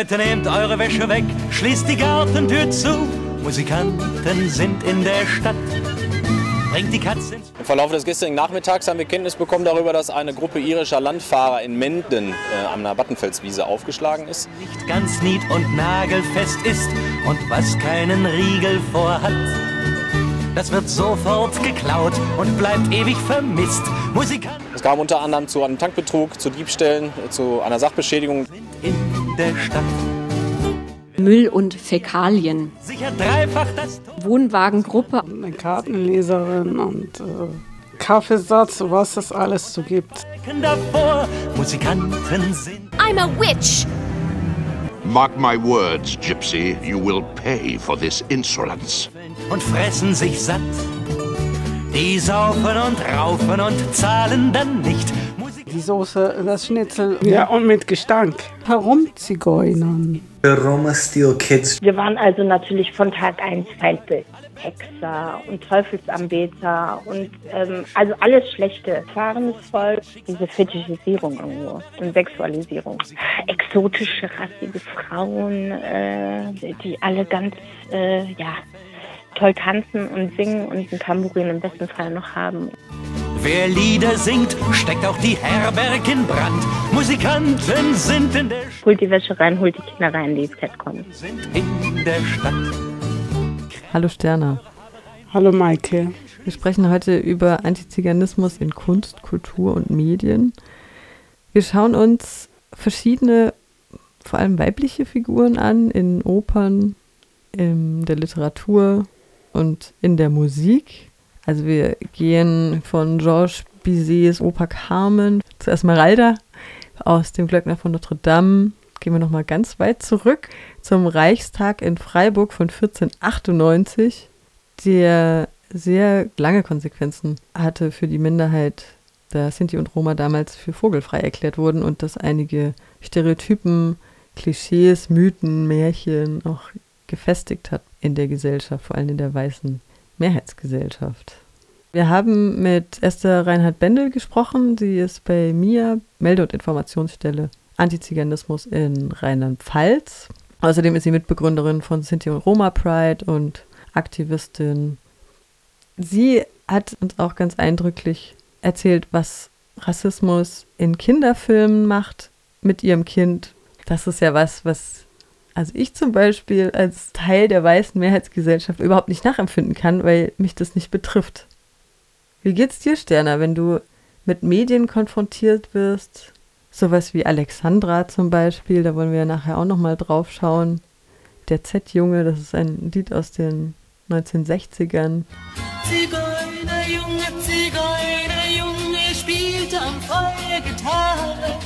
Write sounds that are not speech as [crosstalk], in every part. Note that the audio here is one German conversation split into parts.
Leute, nehmt eure Wäsche weg, schließt die Gartentür zu. Musikanten sind in der Stadt. Bringt die Katze ins Im Verlauf des gestrigen Nachmittags haben wir Kenntnis bekommen darüber, dass eine Gruppe irischer Landfahrer in Menden äh, an der Battenfelswiese aufgeschlagen ist. Licht ganz nied und nagelfest ist und was keinen Riegel vorhat. Das wird sofort geklaut und bleibt ewig vermisst. Musikanten Es kam unter anderem zu einem Tankbetrug, zu Diebstählen, äh, zu einer Sachbeschädigung. in der Stadt. Müll und Fäkalien. Sicher dreifach das Wohnwagengruppe eine Kartenleserin und äh, Kaffeesatz, was es alles so gibt. Musikanten sind I'm a witch. Mark my words, Gypsy, you will pay for this insolence. Und fressen sich satt. Die saufen und raufen und zahlen dann nicht. Musik Die Soße, das Schnitzel, ja, und mit Gestank. Herumzigeunern. Roma Steel Kids Wir waren also natürlich von Tag 1 Feindbild. Hexer und Teufelsanbeter und ähm, also alles Schlechte. Fahrendes Volk, diese Fetischisierung irgendwo und Sexualisierung. Exotische, rassige Frauen, äh, die alle ganz, äh, ja, toll tanzen und singen und ein Tambourin im besten Fall noch haben. Wer Lieder singt, steckt auch die Herberg in Brand. Musikanten sind in der, Sch- Holt die Wäsche rein, holt die Kinder rein, die ins Bett kommen. sind in der Stadt. Hallo Sterna. Hallo Maike. Wir sprechen heute über Antiziganismus in Kunst, Kultur und Medien. Wir schauen uns verschiedene, vor allem weibliche Figuren an, in Opern, in der Literatur und in der Musik. Also wir gehen von Georges Bizets Oper Carmen zu Esmeralda aus dem Glöckner von Notre Dame. Gehen wir nochmal ganz weit zurück zum Reichstag in Freiburg von 1498, der sehr lange Konsequenzen hatte für die Minderheit der Sinti und Roma damals für vogelfrei erklärt wurden und dass einige Stereotypen, Klischees, Mythen, Märchen auch gefestigt hat in der Gesellschaft, vor allem in der weißen Mehrheitsgesellschaft. Wir haben mit Esther Reinhard Bendel gesprochen. Sie ist bei MIA, Melde- und Informationsstelle Antiziganismus in Rheinland-Pfalz. Außerdem ist sie Mitbegründerin von Sinti und Roma Pride und Aktivistin. Sie hat uns auch ganz eindrücklich erzählt, was Rassismus in Kinderfilmen macht mit ihrem Kind. Das ist ja was, was also ich zum Beispiel als Teil der weißen Mehrheitsgesellschaft überhaupt nicht nachempfinden kann, weil mich das nicht betrifft. Wie geht's dir, Sterner, wenn du mit Medien konfrontiert wirst? Sowas wie Alexandra zum Beispiel, da wollen wir ja nachher auch nochmal drauf schauen. Der Z-Junge, das ist ein Lied aus den 1960ern. Zigeunerjunge, Zigeunerjunge spielte am Feuer Gitarre.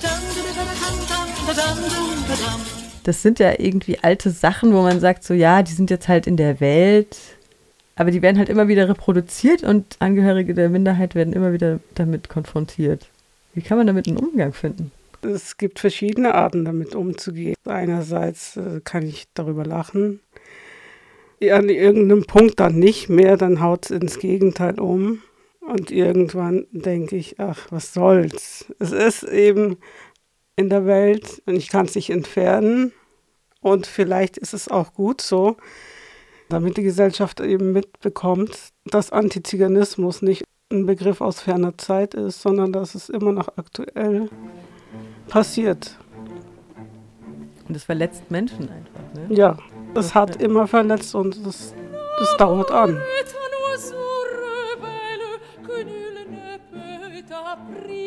Dam, dam, dam, dam, dam, dam, dam. Das sind ja irgendwie alte Sachen, wo man sagt, so ja, die sind jetzt halt in der Welt, aber die werden halt immer wieder reproduziert und Angehörige der Minderheit werden immer wieder damit konfrontiert. Wie kann man damit einen Umgang finden? Es gibt verschiedene Arten, damit umzugehen. Einerseits äh, kann ich darüber lachen. An irgendeinem Punkt dann nicht mehr, dann haut es ins Gegenteil um. Und irgendwann denke ich, ach, was soll's. Es ist eben in der Welt und ich kann es nicht entfernen. Und vielleicht ist es auch gut so, damit die Gesellschaft eben mitbekommt, dass Antiziganismus nicht ein Begriff aus ferner Zeit ist, sondern dass es immer noch aktuell passiert. Und es verletzt Menschen einfach, ne? Ja, es hat immer verletzt und das dauert an.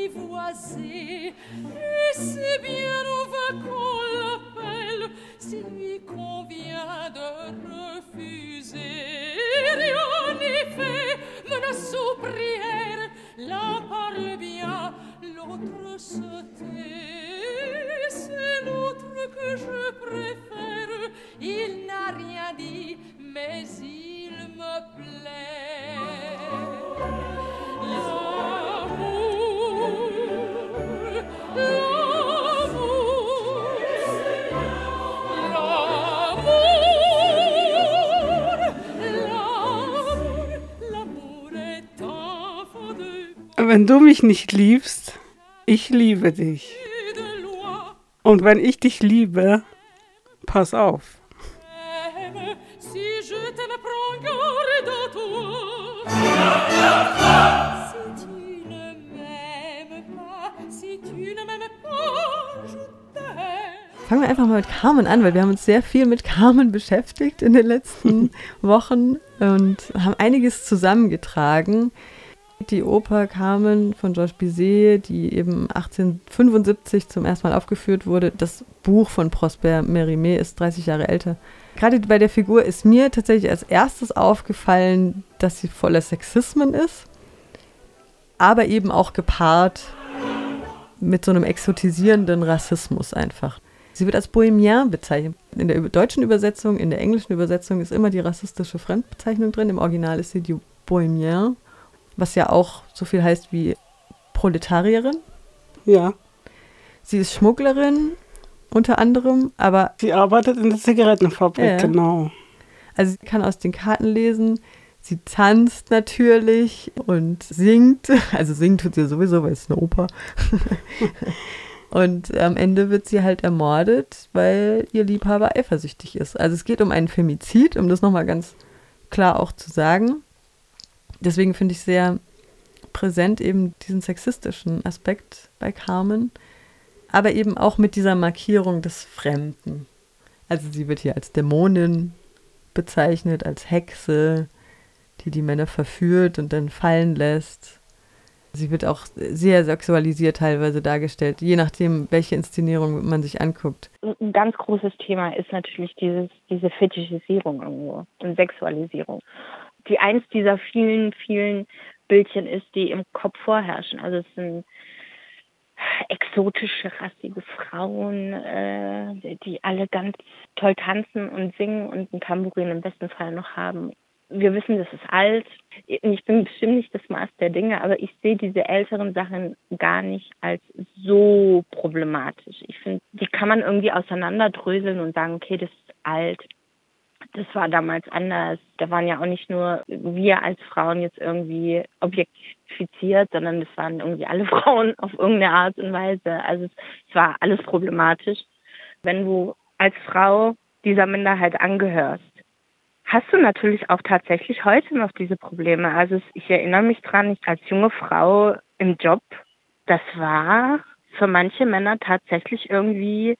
Et c'est bien au vain qu'on l'appelle, s'il lui convient de refuser. Rien n'est fait, menace ou prière, l'un parle bien, l'autre se tait. Wenn du mich nicht liebst, ich liebe dich. Und wenn ich dich liebe, pass auf. Fangen wir einfach mal mit Carmen an, weil wir haben uns sehr viel mit Carmen beschäftigt in den letzten [laughs] Wochen und haben einiges zusammengetragen. Die Oper Carmen von Georges Bizet, die eben 1875 zum ersten Mal aufgeführt wurde. Das Buch von Prosper Mérimée ist 30 Jahre älter. Gerade bei der Figur ist mir tatsächlich als erstes aufgefallen, dass sie voller Sexismen ist, aber eben auch gepaart mit so einem exotisierenden Rassismus einfach. Sie wird als Bohemien bezeichnet. In der deutschen Übersetzung, in der englischen Übersetzung ist immer die rassistische Fremdbezeichnung drin. Im Original ist sie die Bohemien, was ja auch so viel heißt wie Proletarierin. Ja. Sie ist Schmugglerin unter anderem, aber Sie arbeitet in der Zigarettenfabrik, Ja. genau. also sie kann aus den Karten lesen. Sie tanzt natürlich und singt. Also singen tut sie sowieso, weil es ist eine Oper. [laughs] und am Ende wird sie halt ermordet, weil ihr Liebhaber eifersüchtig ist. Also es geht um einen Femizid, um das nochmal ganz klar auch zu sagen. Deswegen finde ich sehr präsent eben diesen sexistischen Aspekt bei Carmen, aber eben auch mit dieser Markierung des Fremden. Also sie wird hier als Dämonin bezeichnet, als Hexe, die die Männer verführt und dann fallen lässt. Sie wird auch sehr sexualisiert teilweise dargestellt, je nachdem, welche Inszenierung man sich anguckt. ein ganz großes Thema ist natürlich dieses, diese Fetischisierung irgendwo und Sexualisierung, die eins dieser vielen, vielen Bildchen ist, die im Kopf vorherrschen. Also es sind exotische, rassige Frauen, äh, die alle ganz toll tanzen und singen und ein Tambourin im besten Fall noch haben. Wir wissen, das ist alt. Ich bin bestimmt nicht das Maß der Dinge, aber ich sehe diese älteren Sachen gar nicht als so problematisch. Ich finde, die kann man irgendwie auseinanderdröseln und sagen, okay, das ist alt. Das war damals anders. Da waren ja auch nicht nur wir als Frauen jetzt irgendwie objektifiziert, sondern das waren irgendwie alle [laughs] Frauen auf irgendeine Art und Weise. Also es, es war alles problematisch. Wenn du als Frau dieser Minderheit angehörst, hast du natürlich auch tatsächlich heute noch diese Probleme. Also es- ich erinnere mich dran, ich als junge Frau im Job, das war für manche Männer tatsächlich irgendwie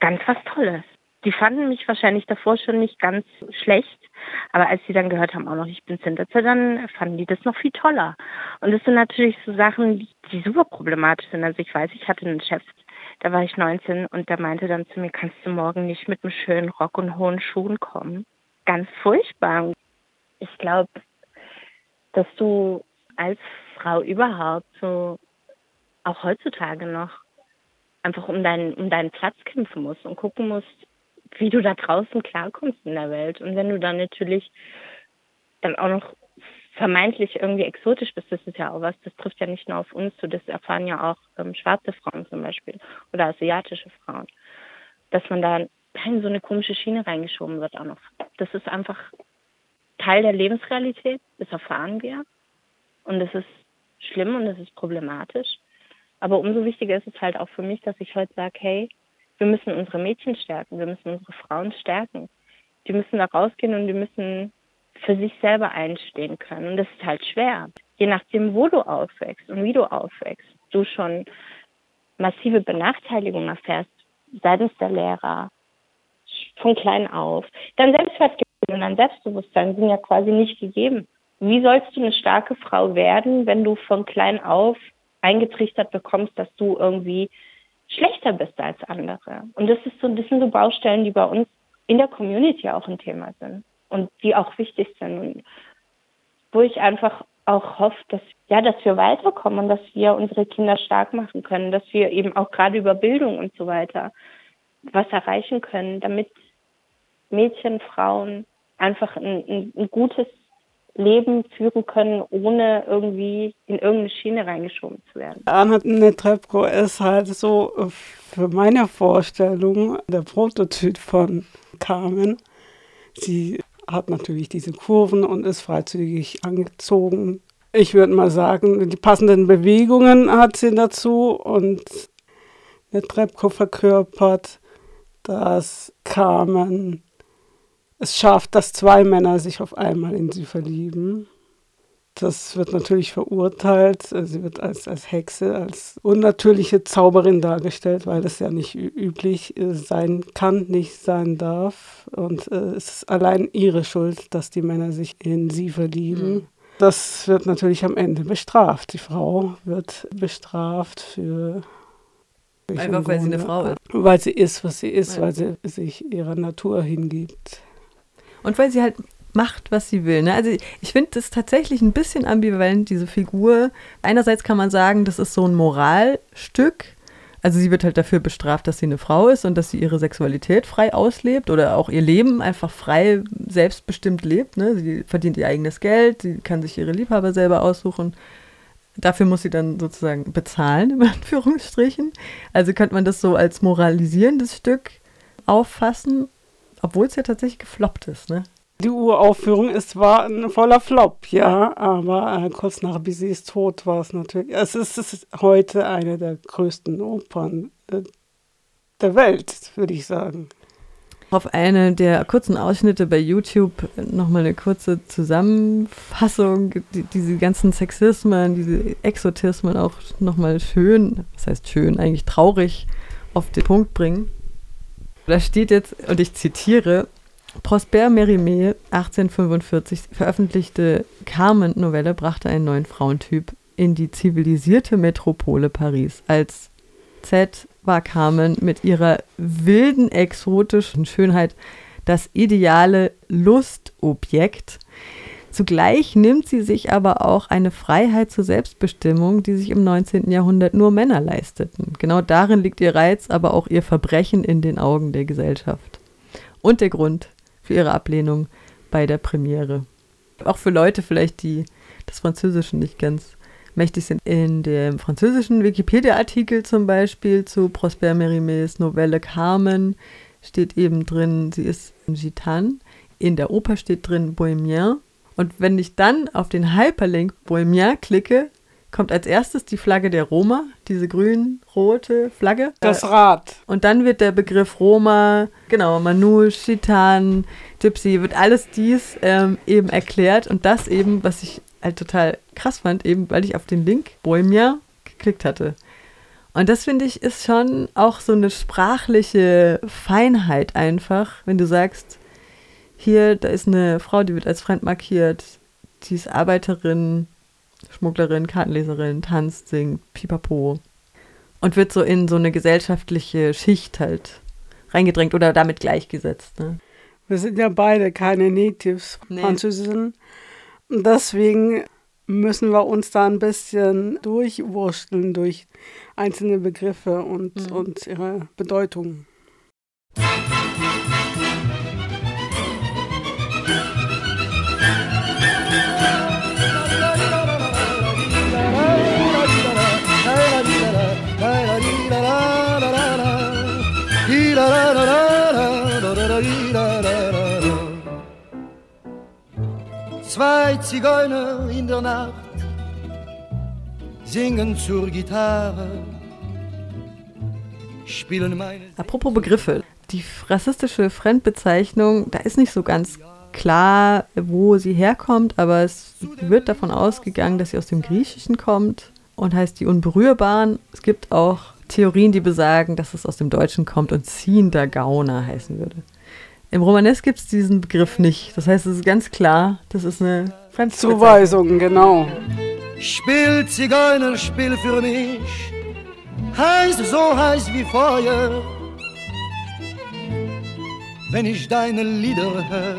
ganz was Tolles. Die fanden mich wahrscheinlich davor schon nicht ganz schlecht, aber als sie dann gehört haben, auch noch ich bin Sintetze, dann fanden die das noch viel toller. Und das sind natürlich so Sachen, die, die super problematisch sind. Also ich weiß, ich hatte einen Chef, da war ich 19 und der meinte dann zu mir, kannst du morgen nicht mit einem schönen Rock und hohen Schuhen kommen? Ganz furchtbar. Ich glaube, dass du als Frau überhaupt so auch heutzutage noch einfach um deinen, um deinen Platz kämpfen musst und gucken musst, wie du da draußen klarkommst in der Welt. Und wenn du dann natürlich dann auch noch vermeintlich irgendwie exotisch bist, das ist ja auch was, das trifft ja nicht nur auf uns zu, das erfahren ja auch ähm, schwarze Frauen zum Beispiel oder asiatische Frauen, dass man da in so eine komische Schiene reingeschoben wird auch noch. Das ist einfach Teil der Lebensrealität, das erfahren wir. Und das ist schlimm und das ist problematisch. Aber umso wichtiger ist es halt auch für mich, dass ich heute sage, hey, wir müssen unsere Mädchen stärken, wir müssen unsere Frauen stärken. Die müssen da rausgehen und die müssen für sich selber einstehen können. Und das ist halt schwer. Je nachdem, wo du aufwächst und wie du aufwächst, du schon massive Benachteiligung erfährst seitens der Lehrer, von klein auf. Dein Selbstwertgefühl und dein Selbstbewusstsein sind ja quasi nicht gegeben. Wie sollst du eine starke Frau werden, wenn du von klein auf eingetrichtert bekommst, dass du irgendwie schlechter bist als andere? Und das ist so, das sind so Baustellen, die bei uns in der Community auch ein Thema sind und die auch wichtig sind und wo ich einfach auch hoffe, dass ja, dass wir weiterkommen und dass wir unsere Kinder stark machen können, dass wir eben auch gerade über Bildung und so weiter was erreichen können, damit Mädchen, Frauen einfach ein, ein, ein gutes Leben führen können, ohne irgendwie in irgendeine Schiene reingeschoben zu werden. Anna Netrebko ist halt so äh, für meine Vorstellung der Prototyp von Carmen. Sie hat natürlich diese Kurven und ist freizügig angezogen. Ich würde mal sagen, die passenden Bewegungen hat sie dazu und Netrebko verkörpert, dass Carmen es schafft, dass zwei Männer sich auf einmal in sie verlieben. Das wird natürlich verurteilt. Sie wird als, als Hexe, als unnatürliche Zauberin dargestellt, weil das ja nicht üblich äh, sein kann, nicht sein darf. Und äh, es ist allein ihre Schuld, dass die Männer sich in sie verlieben. Mhm. Das wird natürlich am Ende bestraft. Die Frau wird bestraft für Einfach weil sie eine Frau ist. Weil sie ist, was sie ist, ja. weil sie sich ihrer Natur hingibt. Und weil sie halt macht, was sie will. Ne? Also ich finde das tatsächlich ein bisschen ambivalent, diese Figur. Einerseits kann man sagen, das ist so ein Moralstück. Also sie wird halt dafür bestraft, dass sie eine Frau ist und dass sie ihre Sexualität frei auslebt oder auch ihr Leben einfach frei, selbstbestimmt lebt. Ne? Sie verdient ihr eigenes Geld, sie kann sich ihre Liebhaber selber aussuchen. Dafür muss sie dann sozusagen bezahlen, in [laughs] Anführungsstrichen. Also könnte man das so als moralisierendes Stück auffassen, obwohl es ja tatsächlich gefloppt ist. Ne? Die Uraufführung ist war ein voller Flop, ja, aber äh, kurz nach Bizets Tod war es natürlich. Es ist, es ist heute eine der größten Opern äh, der Welt, würde ich sagen. Auf eine der kurzen Ausschnitte bei YouTube nochmal eine kurze Zusammenfassung, die, diese ganzen Sexismen, diese Exotismen auch nochmal schön, das heißt schön, eigentlich traurig auf den Punkt bringen. Da steht jetzt, und ich zitiere, Prosper Mérimée, 1845 veröffentlichte Carmen-Novelle, brachte einen neuen Frauentyp in die zivilisierte Metropole Paris. Als Z war Carmen mit ihrer wilden, exotischen Schönheit das ideale Lustobjekt. Zugleich nimmt sie sich aber auch eine Freiheit zur Selbstbestimmung, die sich im 19. Jahrhundert nur Männer leisteten. Genau darin liegt ihr Reiz, aber auch ihr Verbrechen in den Augen der Gesellschaft. Und der Grund, für ihre Ablehnung bei der Premiere. Auch für Leute vielleicht, die das Französische nicht ganz mächtig sind. In dem französischen Wikipedia-Artikel zum Beispiel zu Prosper Mérimées Novelle Carmen steht eben drin, sie ist Gitan. In der Oper steht drin Bohemien. Und wenn ich dann auf den Hyperlink Bohemien klicke, kommt als erstes die Flagge der Roma, diese grün-rote Flagge. Das Rad. Und dann wird der Begriff Roma, genau, Manu, Chitan, Gypsy, wird alles dies ähm, eben erklärt. Und das eben, was ich halt total krass fand, eben weil ich auf den Link Bohemia geklickt hatte. Und das finde ich ist schon auch so eine sprachliche Feinheit einfach, wenn du sagst, hier, da ist eine Frau, die wird als fremd markiert, die ist Arbeiterin, Schmugglerin, Kartenleserin, tanzt, singt, pipapo. Und wird so in so eine gesellschaftliche Schicht halt reingedrängt oder damit gleichgesetzt. Ne? Wir sind ja beide keine Natives, nee. Französinnen. Deswegen müssen wir uns da ein bisschen durchwursteln durch einzelne Begriffe und, mhm. und ihre Bedeutung. Zwei Zigeuner in der Nacht singen zur Gitarre, spielen meine. Apropos Begriffe. Die rassistische Fremdbezeichnung, da ist nicht so ganz klar, wo sie herkommt, aber es wird davon ausgegangen, dass sie aus dem Griechischen kommt und heißt die Unberührbaren. Es gibt auch Theorien, die besagen, dass es aus dem Deutschen kommt und ziehender Gauner heißen würde. Im Romanes gibt es diesen Begriff nicht. Das heißt, es ist ganz klar, das ist eine Zuweisung, genau. Spiel Zigeuner, spiel für mich, heiß so heiß wie Feuer. Wenn ich deine Lieder höre,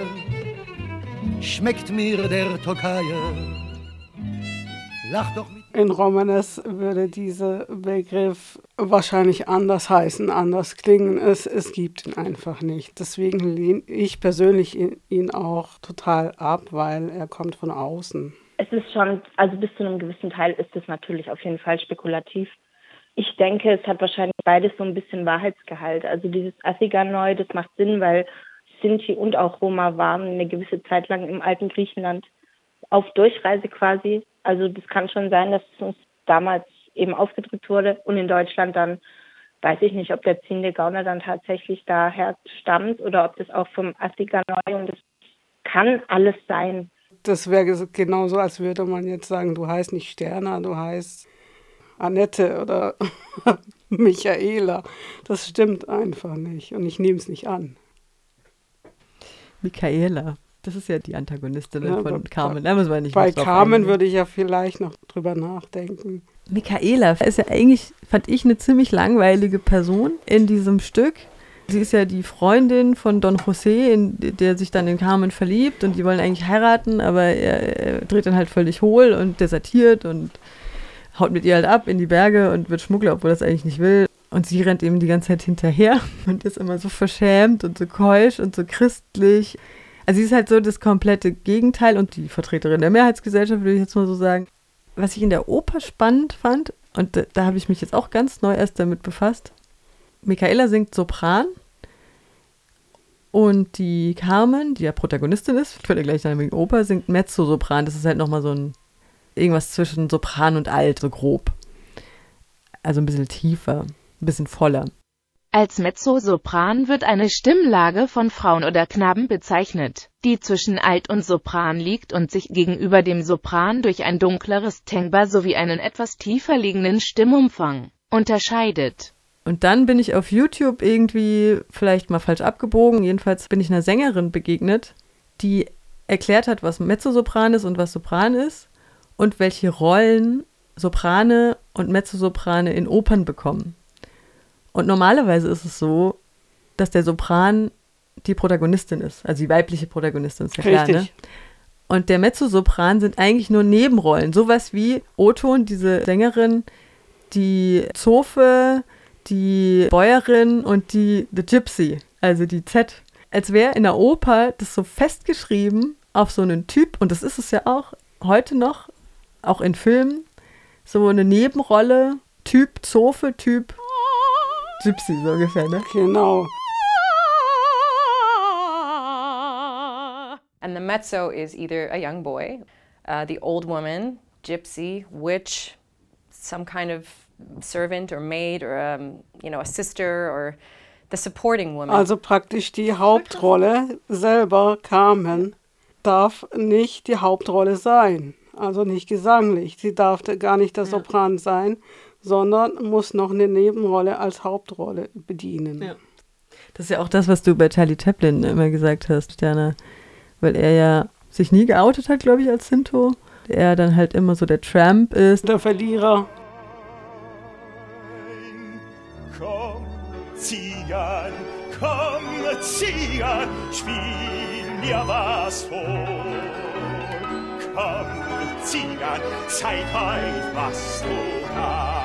schmeckt mir der Tokayer. Lach doch mit in Romanes würde dieser Begriff wahrscheinlich anders heißen, anders klingen. Es, es gibt ihn einfach nicht. Deswegen lehne ich persönlich ihn auch total ab, weil er kommt von außen. Es ist schon, also bis zu einem gewissen Teil ist es natürlich auf jeden Fall spekulativ. Ich denke, es hat wahrscheinlich beides so ein bisschen Wahrheitsgehalt. Also dieses Athiganoi, das macht Sinn, weil Sinti und auch Roma waren eine gewisse Zeit lang im alten Griechenland auf Durchreise quasi also das kann schon sein, dass es uns damals eben aufgedrückt wurde und in Deutschland dann weiß ich nicht, ob der ziehende Gauner dann tatsächlich daher stammt oder ob das auch vom Assiger Neu und das kann alles sein. Das wäre genauso, als würde man jetzt sagen, du heißt nicht Sterna, du heißt Annette oder [laughs] Michaela. Das stimmt einfach nicht und ich nehme es nicht an. Michaela. Das ist ja die Antagonistin ja, von Carmen. Da muss man nicht Bei Carmen würde ich ja vielleicht noch drüber nachdenken. Michaela ist ja eigentlich, fand ich, eine ziemlich langweilige Person in diesem Stück. Sie ist ja die Freundin von Don José, in, der sich dann in Carmen verliebt und die wollen eigentlich heiraten, aber er, er dreht dann halt völlig hohl und desertiert und haut mit ihr halt ab in die Berge und wird Schmuggler, obwohl er das eigentlich nicht will. Und sie rennt eben die ganze Zeit hinterher [laughs] und ist immer so verschämt und so keusch und so christlich. Also sie ist halt so das komplette Gegenteil und die Vertreterin der Mehrheitsgesellschaft, würde ich jetzt mal so sagen. Was ich in der Oper spannend fand, und da, da habe ich mich jetzt auch ganz neu erst damit befasst, Michaela singt Sopran und die Carmen, die ja Protagonistin ist, ich würde gleich sagen Oper, singt Mezzo-Sopran. Das ist halt nochmal so ein irgendwas zwischen Sopran und Alt, so grob. Also ein bisschen tiefer, ein bisschen voller. Als Mezzosopran wird eine Stimmlage von Frauen oder Knaben bezeichnet, die zwischen Alt und Sopran liegt und sich gegenüber dem Sopran durch ein dunkleres Timbre sowie einen etwas tiefer liegenden Stimmumfang unterscheidet. Und dann bin ich auf YouTube irgendwie vielleicht mal falsch abgebogen. Jedenfalls bin ich einer Sängerin begegnet, die erklärt hat, was Mezzosopran ist und was Sopran ist und welche Rollen Soprane und Mezzosoprane in Opern bekommen. Und normalerweise ist es so, dass der Sopran die Protagonistin ist, also die weibliche Protagonistin, ist ja klar, ne? Und der Mezzosopran sind eigentlich nur Nebenrollen, sowas wie Oton, diese Sängerin, die Zofe, die Bäuerin und die The Gypsy, also die Z. Als wäre in der Oper das so festgeschrieben auf so einen Typ, und das ist es ja auch heute noch, auch in Filmen, so eine Nebenrolle, Typ Zofe, Typ Gypsy, so ungefähr, ne? Genau. And the mezzo is either a young boy, uh, the old woman, gypsy, witch, some kind of servant or maid or um, you know a sister or the supporting woman. Also praktisch die Hauptrolle selber Carmen darf nicht die Hauptrolle sein, also nicht gesanglich. Sie darf gar nicht der Sopran sein, sondern muss noch eine Nebenrolle als Hauptrolle bedienen. Ja. Das ist ja auch das, was du bei Charlie Chaplin immer gesagt hast, Sterne, weil er ja sich nie geoutet hat, glaube ich, als Sinto. Er dann halt immer so der Tramp ist. Der Verlierer. Komm, Zigan, komm, Zigan, spiel mir was vor. Komm, Zigan, zeig heut, was du kannst.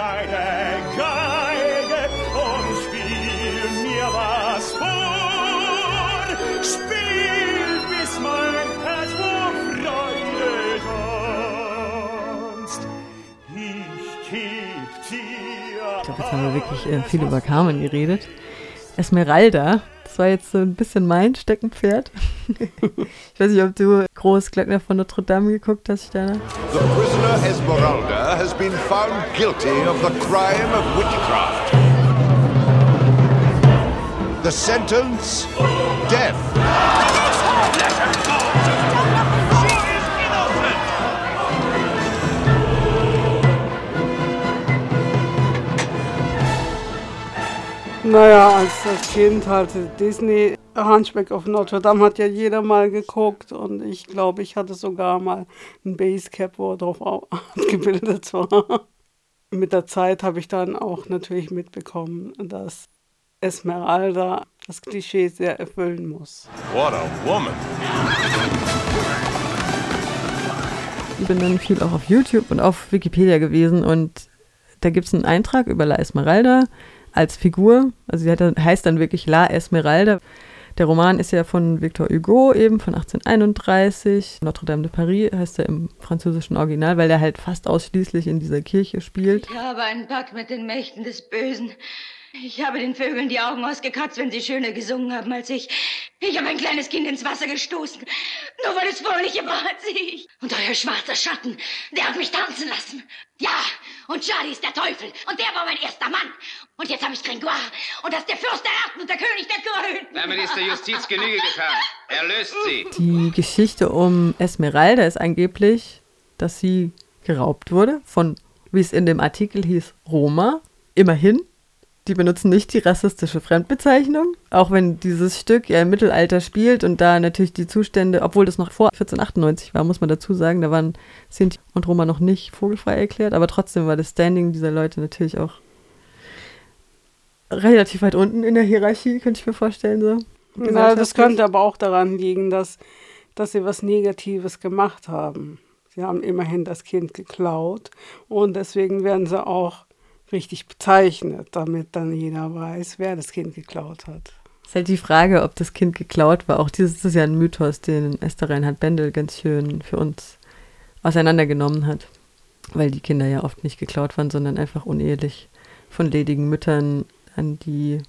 Deine Geige und spiel mir was vor. Spiel, bis mein Herz vor Freude tanzt. Ich geb dir. Ich glaube, jetzt haben wir wirklich äh, viel über Carmen geredet. Esmeralda, das war jetzt so ein bisschen mein Steckenpferd. [laughs] ich weiß nicht, ob du Großglöckner von Notre Dame geguckt hast, Sterne. The prisoner Esmeralda has been found guilty of the crime of witchcraft. The sentence, death. Naja, als, als Kind halt Disney, Hunchback of Notre Dame hat ja jeder mal geguckt und ich glaube, ich hatte sogar mal ein Basecap, wo er drauf [laughs] abgebildet war. Mit der Zeit habe ich dann auch natürlich mitbekommen, dass Esmeralda das Klischee sehr erfüllen muss. What a woman! Ich bin dann viel auch auf YouTube und auf Wikipedia gewesen und da gibt es einen Eintrag über La Esmeralda als Figur. Also sie hat, heißt dann wirklich La Esmeralda. Der Roman ist ja von Victor Hugo eben von 1831. Notre Dame de Paris heißt er im französischen Original, weil er halt fast ausschließlich in dieser Kirche spielt. Ich habe einen Pakt mit den Mächten des Bösen. Ich habe den Vögeln die Augen ausgekratzt, wenn sie schöner gesungen haben als ich. Ich habe ein kleines Kind ins Wasser gestoßen, nur weil es fröhlicher war als ich. Und euer schwarzer Schatten, der hat mich tanzen lassen. Ja, und Charlie ist der Teufel und der war mein erster Mann. Und jetzt habe ich Gringoire und das ist der Fürst der Erden und der König der Grünen. Damit ist der Justiz Genüge getan. Er löst sie. Die Geschichte um Esmeralda ist angeblich, dass sie geraubt wurde von, wie es in dem Artikel hieß, Roma. Immerhin. Die benutzen nicht die rassistische Fremdbezeichnung, auch wenn dieses Stück ja im Mittelalter spielt und da natürlich die Zustände, obwohl das noch vor 1498 war, muss man dazu sagen, da waren Sinti und Roma noch nicht vogelfrei erklärt, aber trotzdem war das Standing dieser Leute natürlich auch relativ weit unten in der Hierarchie, könnte ich mir vorstellen. So. Na, das könnte aber auch daran liegen, dass, dass sie was Negatives gemacht haben. Sie haben immerhin das Kind geklaut und deswegen werden sie auch richtig bezeichnet, damit dann jeder weiß, wer das Kind geklaut hat. Ist halt die Frage, ob das Kind geklaut war. Auch dieses ist ja ein Mythos, den Esther Reinhard Bendel ganz schön für uns auseinandergenommen hat. Weil die Kinder ja oft nicht geklaut waren, sondern einfach unehelich von ledigen Müttern an die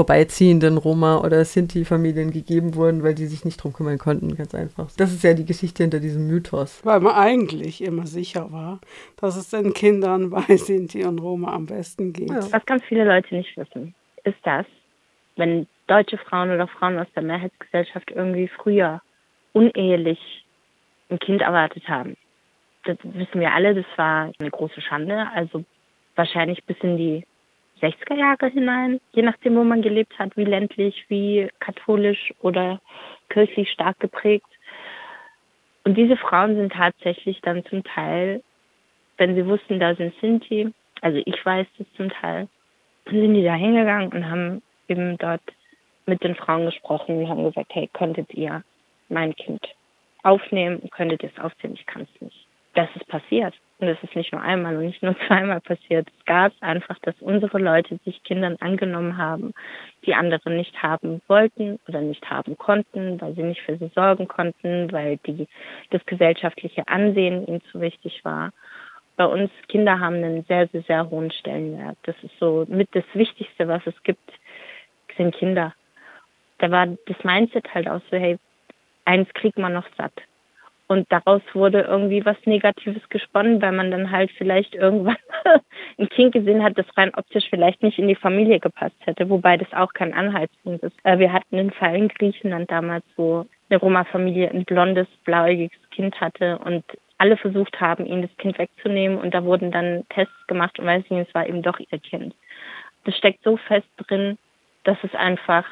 vorbeiziehenden Roma- oder Sinti-Familien gegeben wurden, weil die sich nicht drum kümmern konnten, ganz einfach. Das ist ja die Geschichte hinter diesem Mythos. Weil man eigentlich immer sicher war, dass es den Kindern bei Sinti und Roma am besten geht. Was ganz viele Leute nicht wissen, ist das, wenn deutsche Frauen oder Frauen aus der Mehrheitsgesellschaft irgendwie früher unehelich ein Kind erwartet haben. Das wissen wir alle, das war eine große Schande. Also wahrscheinlich bis in die 60er Jahre hinein, je nachdem, wo man gelebt hat, wie ländlich, wie katholisch oder kirchlich stark geprägt. Und diese Frauen sind tatsächlich dann zum Teil, wenn sie wussten, da sind Sinti, also ich weiß das zum Teil, sind die da hingegangen und haben eben dort mit den Frauen gesprochen und haben gesagt, hey, könntet ihr mein Kind aufnehmen, könntet ihr es aufziehen, ich kann es nicht. Das ist passiert. Und das ist nicht nur einmal und nicht nur [laughs] zweimal passiert. Es gab einfach, dass unsere Leute sich Kindern angenommen haben, die andere nicht haben wollten oder nicht haben konnten, weil sie nicht für sie sorgen konnten, weil die, das gesellschaftliche Ansehen ihnen zu wichtig war. Bei uns Kinder haben einen sehr, sehr, sehr hohen Stellenwert. Das ist so mit das Wichtigste, was es gibt, sind Kinder. Da war das Mindset halt auch so, hey, eins kriegt man noch satt. Und daraus wurde irgendwie was Negatives gesponnen, weil man dann halt vielleicht irgendwann [laughs] ein Kind gesehen hat, das rein optisch vielleicht nicht in die Familie gepasst hätte, wobei das auch kein Anhaltspunkt ist. Äh, Wir hatten einen Fall in Griechenland damals, wo eine Roma-Familie ein blondes, blauäugiges Kind hatte und alle versucht haben, ihnen das Kind wegzunehmen und da wurden dann Tests gemacht und weiß nicht, es war eben doch ihr Kind. Das steckt so fest drin, dass es einfach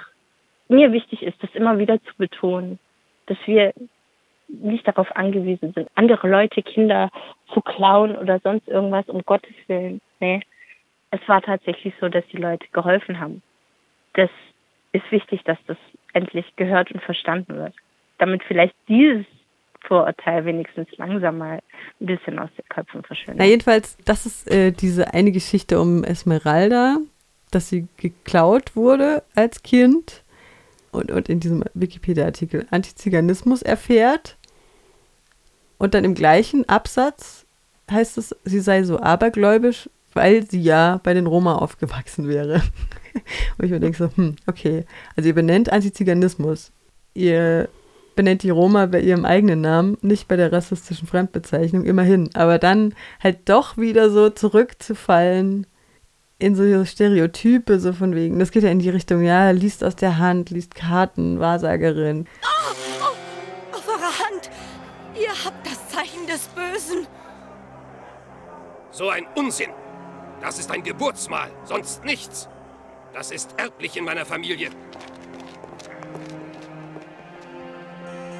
mir wichtig ist, das immer wieder zu betonen, dass wir nicht darauf angewiesen sind, andere Leute Kinder zu klauen oder sonst irgendwas, um Gottes Willen. Nee. Es war tatsächlich so, dass die Leute geholfen haben. Das ist wichtig, dass das endlich gehört und verstanden wird. Damit vielleicht dieses Vorurteil wenigstens langsam mal ein bisschen aus den Köpfen verschwindet. Na, jedenfalls, das ist äh, diese eine Geschichte um Esmeralda, dass sie geklaut wurde als Kind und, und in diesem Wikipedia-Artikel Antiziganismus erfährt. Und dann im gleichen Absatz heißt es, sie sei so abergläubisch, weil sie ja bei den Roma aufgewachsen wäre. [laughs] und ich mir denke so, hm, okay. Also ihr benennt Antiziganismus. Ihr benennt die Roma bei ihrem eigenen Namen, nicht bei der rassistischen Fremdbezeichnung, immerhin. Aber dann halt doch wieder so zurückzufallen in so Stereotype, so von wegen, das geht ja in die Richtung, ja, liest aus der Hand, liest Karten, Wahrsagerin. Hand! Ihr habt das Zeichen des Bösen! So ein Unsinn! Das ist ein Geburtsmal, sonst nichts. Das ist erblich in meiner Familie.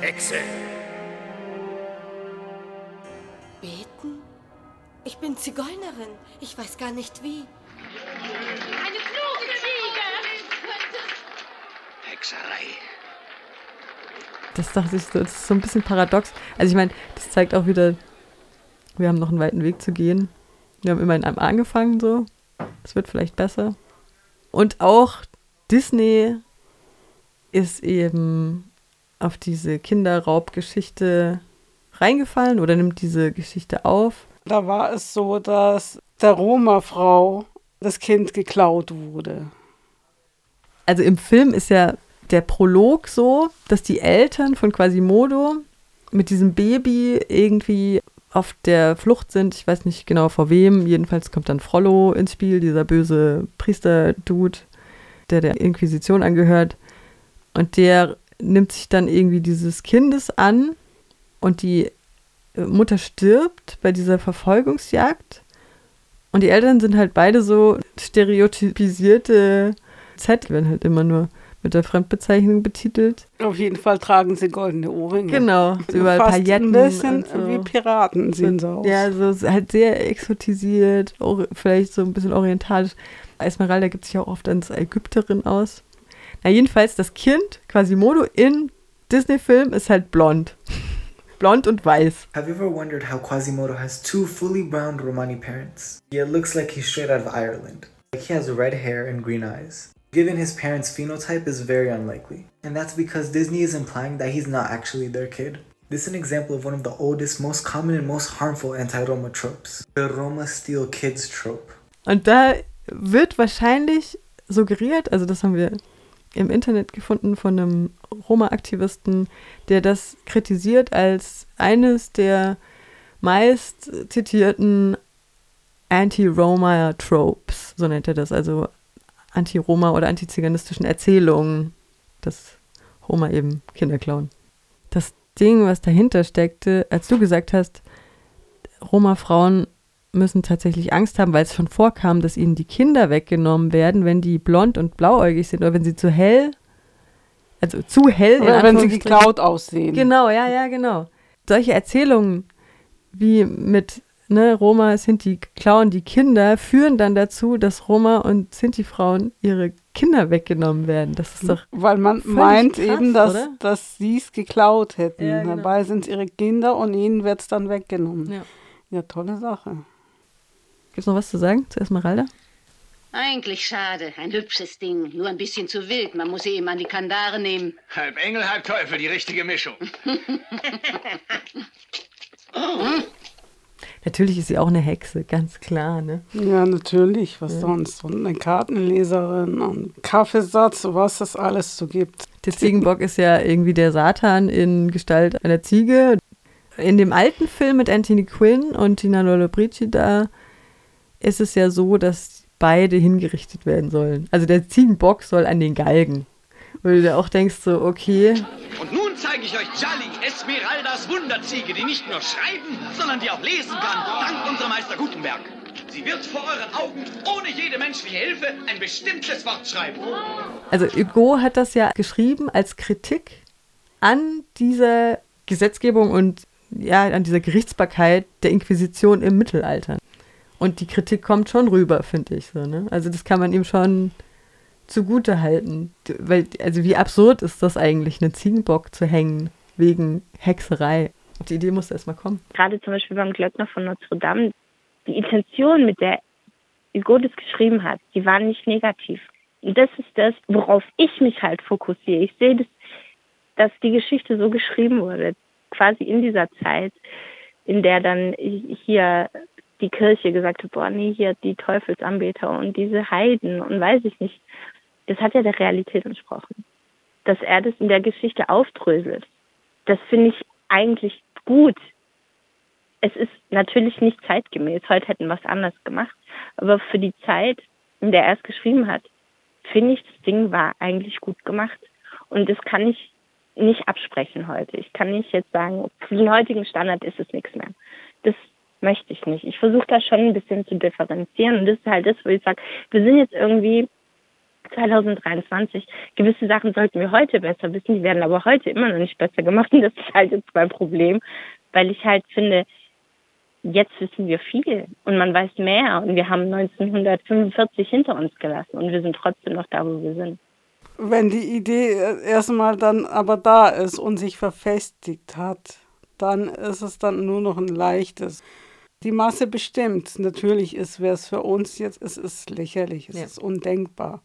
Hexe! Beten? Ich bin Zigeunerin. Ich weiß gar nicht wie. Eine kluge Ziege! Hexerei. Das dachte ich so, das ist so ein bisschen paradox. Also ich meine, das zeigt auch wieder, wir haben noch einen weiten Weg zu gehen. Wir haben immerhin angefangen so. Es wird vielleicht besser. Und auch Disney ist eben auf diese Kinderraubgeschichte reingefallen oder nimmt diese Geschichte auf. Da war es so, dass der Roma-Frau das Kind geklaut wurde. Also im Film ist ja der Prolog so, dass die Eltern von Quasimodo mit diesem Baby irgendwie auf der Flucht sind. Ich weiß nicht genau vor wem. Jedenfalls kommt dann Frollo ins Spiel, dieser böse Priester-Dude, der der Inquisition angehört. Und der nimmt sich dann irgendwie dieses Kindes an und die äh, Mutter stirbt bei dieser Verfolgungsjagd. Und die Eltern sind halt beide so stereotypisierte Z, werden halt immer nur mit der Fremdbezeichnung betitelt. Auf jeden Fall tragen sie goldene Ohrringe. Genau, überall Fast Pailletten. ein bisschen und so. wie Piraten sehen sie aus. Ja, so halt sehr exotisiert, vielleicht so ein bisschen orientalisch. Esmeralda gibt sich auch oft als Ägypterin aus. Na, jedenfalls, das Kind, Quasimodo, in Disney-Film ist halt blond. [laughs] blond und weiß. Have you ever wondered how Quasimodo has two fully brown Romani parents? Yeah, it looks like he's straight out of Ireland. Like he has red hair and green eyes. Given his parents' phenotype is very unlikely. And that's because Disney is implying that he's not actually their kid. This is an example of one of the oldest, most common, and most harmful anti-Roma tropes. The Roma steal kids trope. Und da wird wahrscheinlich suggeriert, also das haben wir im Internet gefunden von einem Roma-Aktivisten, der das kritisiert als eines der meist zitierten Anti-Roma-Tropes, so nennt er das, also Anti-Roma oder antiziganistischen Erzählungen, dass Roma eben Kinder klauen. Das Ding, was dahinter steckte, als du gesagt hast, Roma-Frauen müssen tatsächlich Angst haben, weil es schon vorkam, dass ihnen die Kinder weggenommen werden, wenn die blond und blauäugig sind oder wenn sie zu hell, also zu hell. Oder wenn sie geklaut aussehen. Genau, ja, ja, genau. Solche Erzählungen wie mit ne, Roma, Sinti klauen die Kinder, führen dann dazu, dass Roma und Sinti-Frauen ihre Kinder weggenommen werden. Das ist doch. Weil man meint krass, eben, dass, oder? dass sie es geklaut hätten. Ja, genau. Dabei sind es ihre Kinder und ihnen wird es dann weggenommen. Ja. ja, tolle Sache. Gibt es noch was zu sagen zu Esmeralda? Eigentlich schade. Ein hübsches Ding. Nur ein bisschen zu wild. Man muss sie eben an die Kandare nehmen. Halb Engel, halb Teufel, die richtige Mischung. [laughs] Natürlich ist sie auch eine Hexe, ganz klar, ne? Ja, natürlich. Was Ja. sonst? Und eine Kartenleserin und Kaffeesatz, was es alles so gibt. Der Ziegenbock ist ja irgendwie der Satan in Gestalt einer Ziege. In dem alten Film mit Anthony Quinn und Tina Lollobrigida ist es ja so, dass beide hingerichtet werden sollen. Also der Ziegenbock soll an den Galgen. Wo du dir auch denkst so, okay, Und nun zeige ich euch Jali, Esmeraldas Wunderziege, die nicht nur schreiben, sondern die auch lesen kann, dank unserem Meister Gutenberg. Sie wird vor euren Augen ohne jede menschliche Hilfe ein bestimmtes Wort schreiben. Also Hugo hat das ja geschrieben als Kritik an dieser Gesetzgebung und ja, an dieser Gerichtsbarkeit der Inquisition im Mittelalter. Und die Kritik kommt schon rüber, finde ich so, ne? Also das kann man ihm schon zugute halten. Weil, also wie absurd ist das eigentlich, einen Ziegenbock zu hängen wegen Hexerei? Die Idee muss erst mal kommen. Gerade zum Beispiel beim Glöckner von Notre Dame, die Intention, mit der Hugo das geschrieben hat, die war nicht negativ. Und das ist das, worauf ich mich halt fokussiere. Ich sehe, das, dass die Geschichte so geschrieben wurde, quasi in dieser Zeit, in der dann hier die Kirche gesagt hat, boah, nee, hier die Teufelsanbeter und diese Heiden und weiß ich nicht. Das hat ja der Realität entsprochen. Dass er das in der Geschichte aufdröselt. Das finde ich eigentlich gut. Es ist natürlich nicht zeitgemäß. Heute hätten wir es anders gemacht. Aber für die Zeit, in der er es geschrieben hat, finde ich, das Ding war eigentlich gut gemacht. Und das kann ich nicht absprechen heute. Ich kann nicht jetzt sagen, für den heutigen Standard ist es nichts mehr. Das möchte ich nicht. Ich versuche da schon ein bisschen zu differenzieren. Und das ist halt das, wo ich sage, wir sind jetzt irgendwie 2023. Gewisse Sachen sollten wir heute besser wissen, die werden aber heute immer noch nicht besser gemacht. Und das ist halt jetzt mein Problem, weil ich halt finde, jetzt wissen wir viel und man weiß mehr und wir haben 1945 hinter uns gelassen und wir sind trotzdem noch da, wo wir sind. Wenn die Idee erstmal dann aber da ist und sich verfestigt hat, dann ist es dann nur noch ein leichtes. Die Masse bestimmt. Natürlich ist, wer es für uns jetzt ist, ist lächerlich, es Ja. ist undenkbar.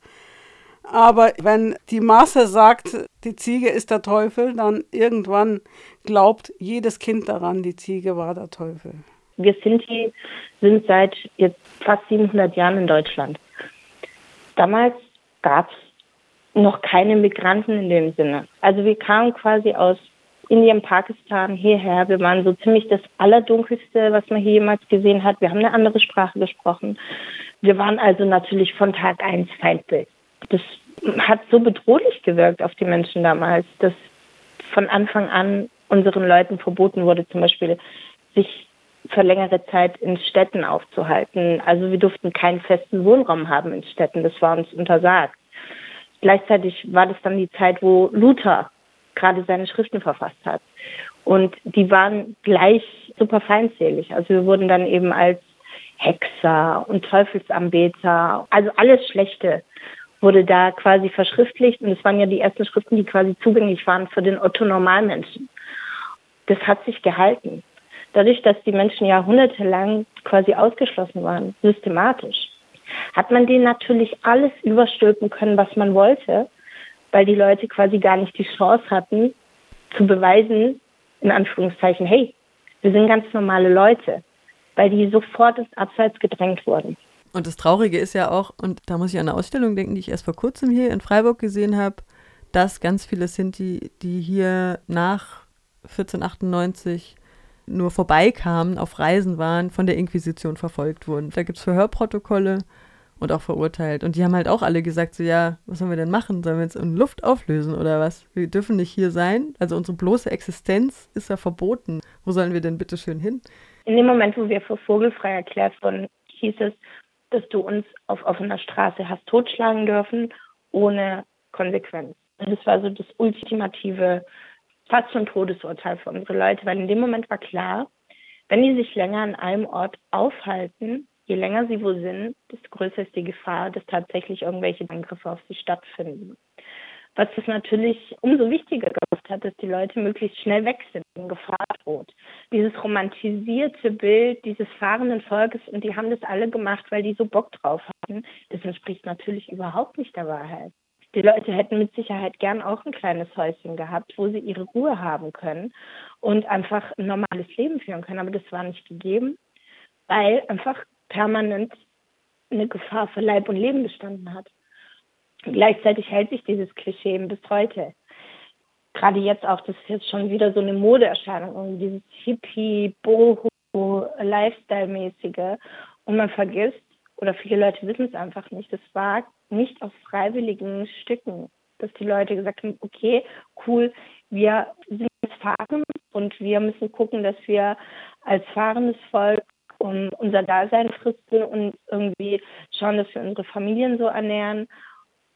Aber wenn die Masse sagt, die Ziege ist der Teufel, dann irgendwann glaubt jedes Kind daran, die Ziege war der Teufel. Wir Sinti sind seit jetzt fast 700 Jahren in Deutschland. Damals gab es noch keine Migranten in dem Sinne. Also wir kamen quasi aus Indien, Pakistan hierher. Wir waren so ziemlich das Allerdunkelste, was man hier jemals gesehen hat. Wir haben eine andere Sprache gesprochen. Wir waren also natürlich von Tag eins Feindbild. Das hat so bedrohlich gewirkt auf die Menschen damals, dass von Anfang an unseren Leuten verboten wurde, zum Beispiel sich für längere Zeit in Städten aufzuhalten. Also wir durften keinen festen Wohnraum haben in Städten. Das war uns untersagt. Gleichzeitig war das dann die Zeit, wo Luther gerade seine Schriften verfasst hat. Und die waren gleich super feindselig. Also wir wurden dann eben als Hexer und Teufelsanbeter, also alles Schlechte wurde da quasi verschriftlicht. Und es waren ja die ersten Schriften, die quasi zugänglich waren für den Otto-Normalmenschen. Das hat sich gehalten. Dadurch, dass die Menschen jahrhundertelang quasi ausgeschlossen waren, systematisch, hat man denen natürlich alles überstülpen können, was man wollte weil die Leute quasi gar nicht die Chance hatten, zu beweisen, in Anführungszeichen, hey, wir sind ganz normale Leute, weil die sofort ins Abseits gedrängt wurden. Und das Traurige ist ja auch, und da muss ich an eine Ausstellung denken, die ich erst vor kurzem hier in Freiburg gesehen habe, dass ganz viele Sinti, die hier nach 1498 nur vorbeikamen, auf Reisen waren, von der Inquisition verfolgt wurden. Da gibt es Verhörprotokolle und auch verurteilt. Und die haben halt auch alle gesagt, so ja, was sollen wir denn machen? Sollen wir jetzt in Luft auflösen oder was? Wir dürfen nicht hier sein. Also unsere bloße Existenz ist ja verboten. Wo sollen wir denn bitte schön hin? In dem Moment, wo wir für vogelfrei erklärt wurden, hieß es, dass du uns auf offener Straße hast totschlagen dürfen, ohne Konsequenz. Und das war so das ultimative, fast schon Todesurteil für unsere Leute, weil in dem Moment war klar, wenn die sich länger an einem Ort aufhalten, je länger sie wo sind, desto größer ist die Gefahr, dass tatsächlich irgendwelche Angriffe auf sie stattfinden. Was es natürlich umso wichtiger gemacht hat, dass die Leute möglichst schnell weg sind, wenn Gefahr droht. Dieses romantisierte Bild dieses fahrenden Volkes, und die haben das alle gemacht, weil die so Bock drauf hatten, das entspricht natürlich überhaupt nicht der Wahrheit. Die Leute hätten mit Sicherheit gern auch ein kleines Häuschen gehabt, wo sie ihre Ruhe haben können und einfach ein normales Leben führen können. Aber das war nicht gegeben, weil einfach permanent eine Gefahr für Leib und Leben bestanden hat. Gleichzeitig hält sich dieses Klischee bis heute. Gerade jetzt auch, das ist jetzt schon wieder so eine Modeerscheinung, dieses Hippie, Boho, Lifestyle-mäßige. Und man vergisst, oder viele Leute wissen es einfach nicht, das war nicht auf freiwilligen Stücken, dass die Leute gesagt haben, okay, cool, wir sind jetzt fahren und wir müssen gucken, dass wir als fahrendes Volk um unser Dasein fristen und irgendwie schauen, dass wir unsere Familien so ernähren.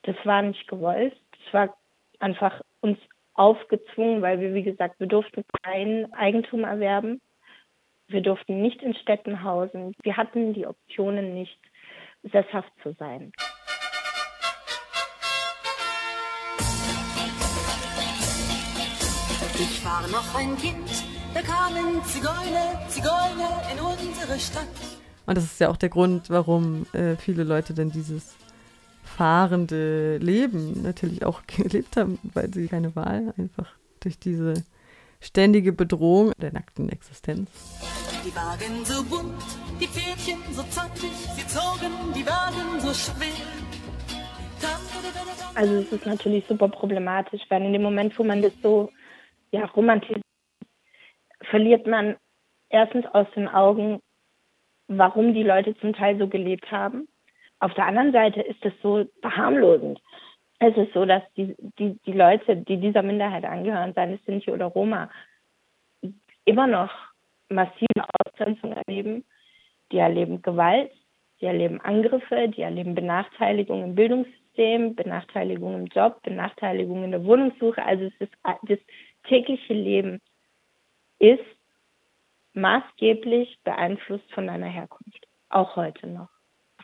Das war nicht gewollt. Das war einfach uns aufgezwungen, weil wir, wie gesagt, wir durften kein Eigentum erwerben. Wir durften nicht in Städten hausen. Wir hatten die Optionen nicht, sesshaft zu sein. Ich war noch ein Kind, da kamen Zigeuner, Zigeuner in unsere Stadt. Und das ist ja auch der Grund, warum äh, viele Leute denn dieses fahrende Leben natürlich auch [laughs] gelebt haben, weil sie keine Wahl einfach durch diese ständige Bedrohung der nackten Existenz. Die Wagen so bunt, die Pferdchen so zantig, sie zogen die Wagen so schwer. Also es ist natürlich super problematisch, weil in dem Moment, wo man das so ja, romantisiert, verliert man erstens aus den Augen, warum die Leute zum Teil so gelebt haben. Auf der anderen Seite ist es so verharmlosend. Es ist so, dass die, die, die Leute, die dieser Minderheit angehören, seien es Sinti oder Roma, immer noch massive Ausgrenzung erleben. Die erleben Gewalt, die erleben Angriffe, die erleben Benachteiligung im Bildungssystem, Benachteiligung im Job, Benachteiligung in der Wohnungssuche. Also es ist das tägliche Leben ist maßgeblich beeinflusst von deiner Herkunft. Auch heute noch.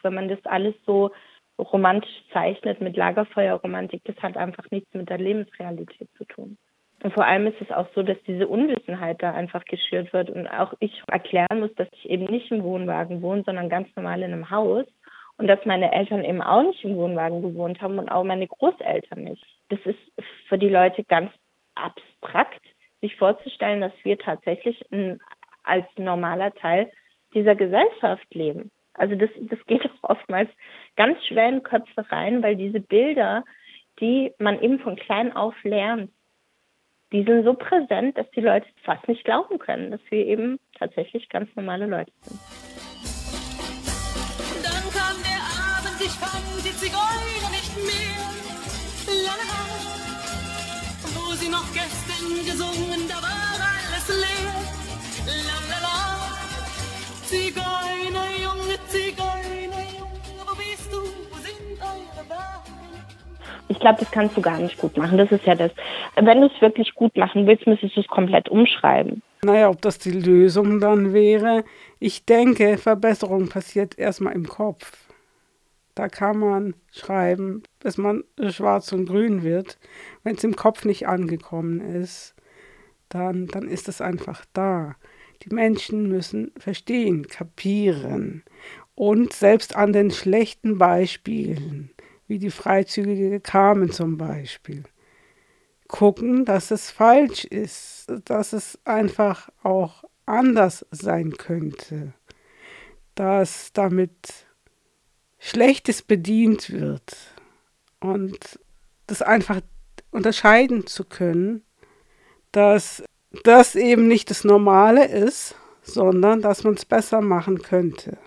Wenn man das alles so romantisch zeichnet mit Lagerfeuerromantik, das hat einfach nichts mit der Lebensrealität zu tun. Und vor allem ist es auch so, dass diese Unwissenheit da einfach geschürt wird und auch ich erklären muss, dass ich eben nicht im Wohnwagen wohne, sondern ganz normal in einem Haus und dass meine Eltern eben auch nicht im Wohnwagen gewohnt haben und auch meine Großeltern nicht. Das ist für die Leute ganz abstrakt sich vorzustellen, dass wir tatsächlich als normaler Teil dieser Gesellschaft leben. Also das, das geht auch [laughs] oftmals ganz schwer in Köpfe rein, weil diese Bilder, die man eben von klein auf lernt, die sind so präsent, dass die Leute fast nicht glauben können, dass wir eben tatsächlich ganz normale Leute sind. Dann kam der Abend, ich fand die Zigeuner nicht mehr. Lalala. Wo sie noch gestern gesungen, da war alles leer. Lalala. Zigeuner, Ich glaube, das kannst du gar nicht gut machen. Das ist ja das. Wenn du es wirklich gut machen willst, müsstest du es komplett umschreiben. Naja, ob das die Lösung dann wäre. Ich denke, Verbesserung passiert erstmal im Kopf. Da kann man schreiben, bis man schwarz und grün wird. Wenn es im Kopf nicht angekommen ist, dann, dann ist es einfach da. Die Menschen müssen verstehen, kapieren. Und selbst an den schlechten Beispielen, wie die freizügige Carmen zum Beispiel, gucken, dass es falsch ist, dass es einfach auch anders sein könnte, dass damit Schlechtes bedient wird. Und das einfach unterscheiden zu können, dass das eben nicht das Normale ist, sondern dass man es besser machen könnte.